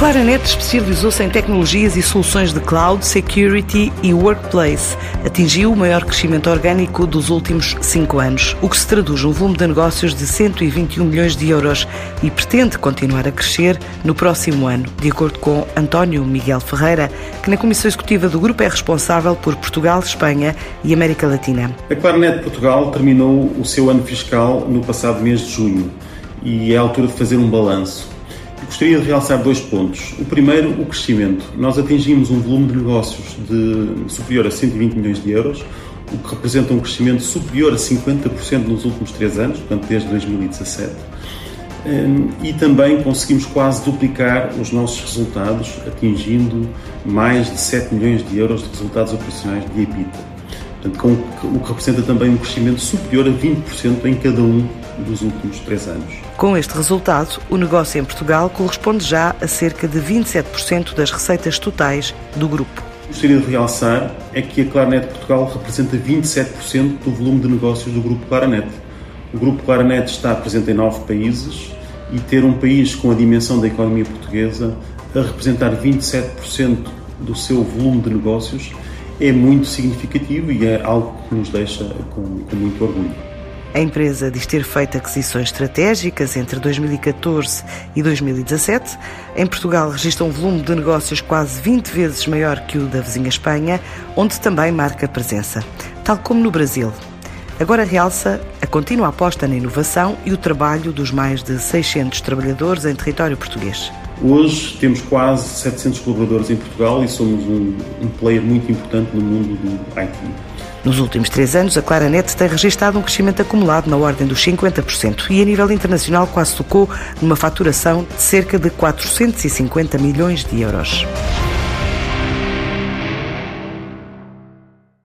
Claranet especializou-se em tecnologias e soluções de cloud, security e workplace. Atingiu o maior crescimento orgânico dos últimos cinco anos, o que se traduz num volume de negócios de 121 milhões de euros e pretende continuar a crescer no próximo ano, de acordo com António Miguel Ferreira, que na Comissão Executiva do Grupo é responsável por Portugal, Espanha e América Latina. A Claranet Portugal terminou o seu ano fiscal no passado mês de junho e é a altura de fazer um balanço. Gostaria de realçar dois pontos. O primeiro, o crescimento. Nós atingimos um volume de negócios de superior a 120 milhões de euros, o que representa um crescimento superior a 50% nos últimos três anos, portanto, desde 2017. Hum, e também conseguimos quase duplicar os nossos resultados, atingindo mais de 7 milhões de euros de resultados operacionais de EBITDA. Portanto, o que representa também um crescimento superior a 20% em cada um dos últimos três anos. Com este resultado, o negócio em Portugal corresponde já a cerca de 27% das receitas totais do grupo. Gostaria de realçar é que a Claranet Portugal representa 27% do volume de negócios do grupo Claranet. O grupo Claranet está presente em nove países e ter um país com a dimensão da economia portuguesa a representar 27% do seu volume de negócios é muito significativo e é algo que nos deixa com, com muito orgulho. A empresa diz ter feito aquisições estratégicas entre 2014 e 2017. Em Portugal registra um volume de negócios quase 20 vezes maior que o da vizinha Espanha, onde também marca presença, tal como no Brasil. Agora realça a contínua aposta na inovação e o trabalho dos mais de 600 trabalhadores em território português. Hoje temos quase 700 colaboradores em Portugal e somos um, um player muito importante no mundo do IT. Nos últimos três anos, a Claranet tem registrado um crescimento acumulado na ordem dos 50% e, a nível internacional, quase tocou numa faturação de cerca de 450 milhões de euros.